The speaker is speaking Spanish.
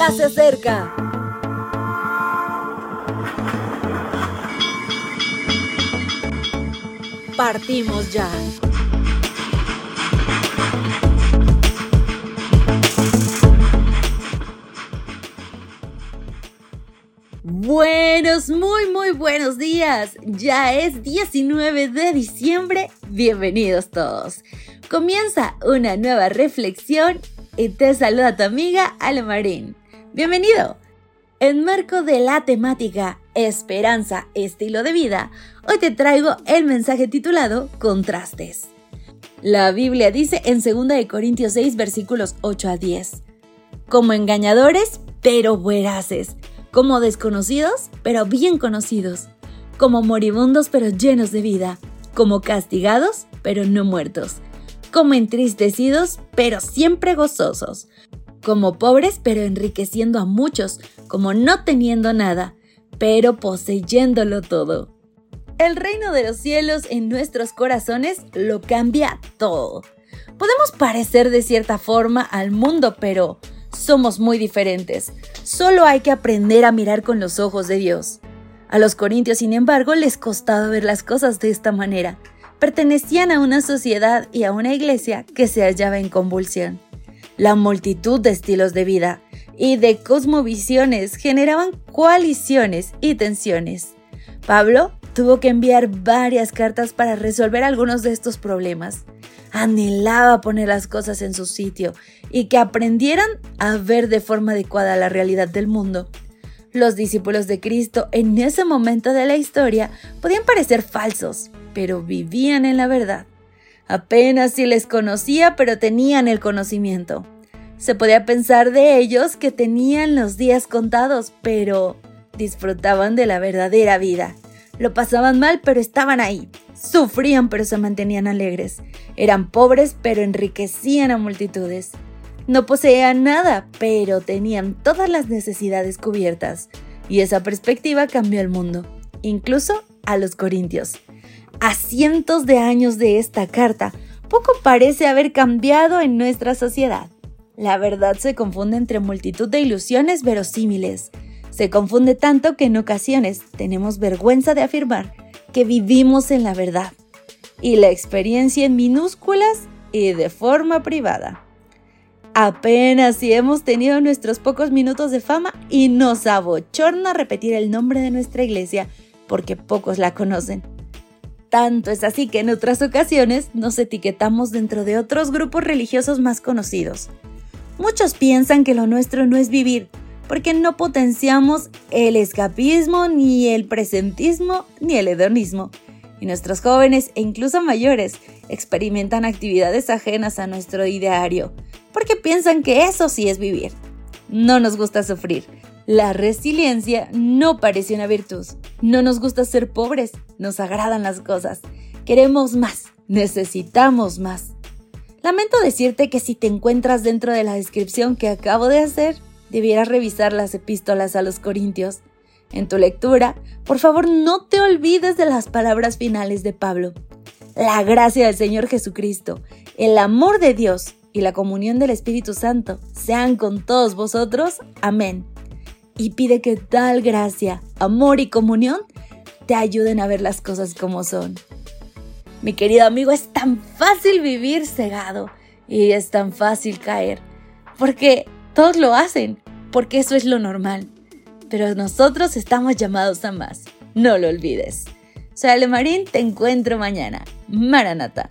ya se acerca. Partimos ya. Buenos, muy, muy buenos días. Ya es 19 de diciembre. Bienvenidos todos. Comienza una nueva reflexión y te saluda tu amiga Ale Marín. Bienvenido. En marco de la temática Esperanza, estilo de vida, hoy te traigo el mensaje titulado Contrastes. La Biblia dice en 2 Corintios 6 versículos 8 a 10, como engañadores, pero veraces, como desconocidos, pero bien conocidos, como moribundos, pero llenos de vida, como castigados, pero no muertos. Como entristecidos, pero siempre gozosos, como pobres, pero enriqueciendo a muchos, como no teniendo nada, pero poseyéndolo todo. El reino de los cielos en nuestros corazones lo cambia todo. Podemos parecer de cierta forma al mundo, pero somos muy diferentes. Solo hay que aprender a mirar con los ojos de Dios. A los corintios, sin embargo, les costaba ver las cosas de esta manera pertenecían a una sociedad y a una iglesia que se hallaba en convulsión. La multitud de estilos de vida y de cosmovisiones generaban coaliciones y tensiones. Pablo tuvo que enviar varias cartas para resolver algunos de estos problemas. Anhelaba poner las cosas en su sitio y que aprendieran a ver de forma adecuada la realidad del mundo. Los discípulos de Cristo en ese momento de la historia podían parecer falsos, pero vivían en la verdad. Apenas si les conocía, pero tenían el conocimiento. Se podía pensar de ellos que tenían los días contados, pero disfrutaban de la verdadera vida. Lo pasaban mal, pero estaban ahí. Sufrían, pero se mantenían alegres. Eran pobres, pero enriquecían a multitudes. No poseían nada, pero tenían todas las necesidades cubiertas. Y esa perspectiva cambió el mundo, incluso a los corintios a cientos de años de esta carta, poco parece haber cambiado en nuestra sociedad. La verdad se confunde entre multitud de ilusiones verosímiles. Se confunde tanto que en ocasiones tenemos vergüenza de afirmar que vivimos en la verdad y la experiencia en minúsculas y de forma privada. Apenas si hemos tenido nuestros pocos minutos de fama y nos abochorna repetir el nombre de nuestra iglesia porque pocos la conocen. Tanto es así que en otras ocasiones nos etiquetamos dentro de otros grupos religiosos más conocidos. Muchos piensan que lo nuestro no es vivir, porque no potenciamos el escapismo, ni el presentismo, ni el hedonismo. Y nuestros jóvenes e incluso mayores experimentan actividades ajenas a nuestro ideario, porque piensan que eso sí es vivir. No nos gusta sufrir, la resiliencia no parece una virtud. No nos gusta ser pobres, nos agradan las cosas. Queremos más, necesitamos más. Lamento decirte que si te encuentras dentro de la descripción que acabo de hacer, debieras revisar las epístolas a los Corintios. En tu lectura, por favor no te olvides de las palabras finales de Pablo. La gracia del Señor Jesucristo, el amor de Dios y la comunión del Espíritu Santo sean con todos vosotros. Amén y pide que tal gracia, amor y comunión te ayuden a ver las cosas como son. Mi querido amigo, es tan fácil vivir cegado y es tan fácil caer, porque todos lo hacen, porque eso es lo normal. Pero nosotros estamos llamados a más, no lo olvides. Soy Ale Marín, te encuentro mañana. Maranata.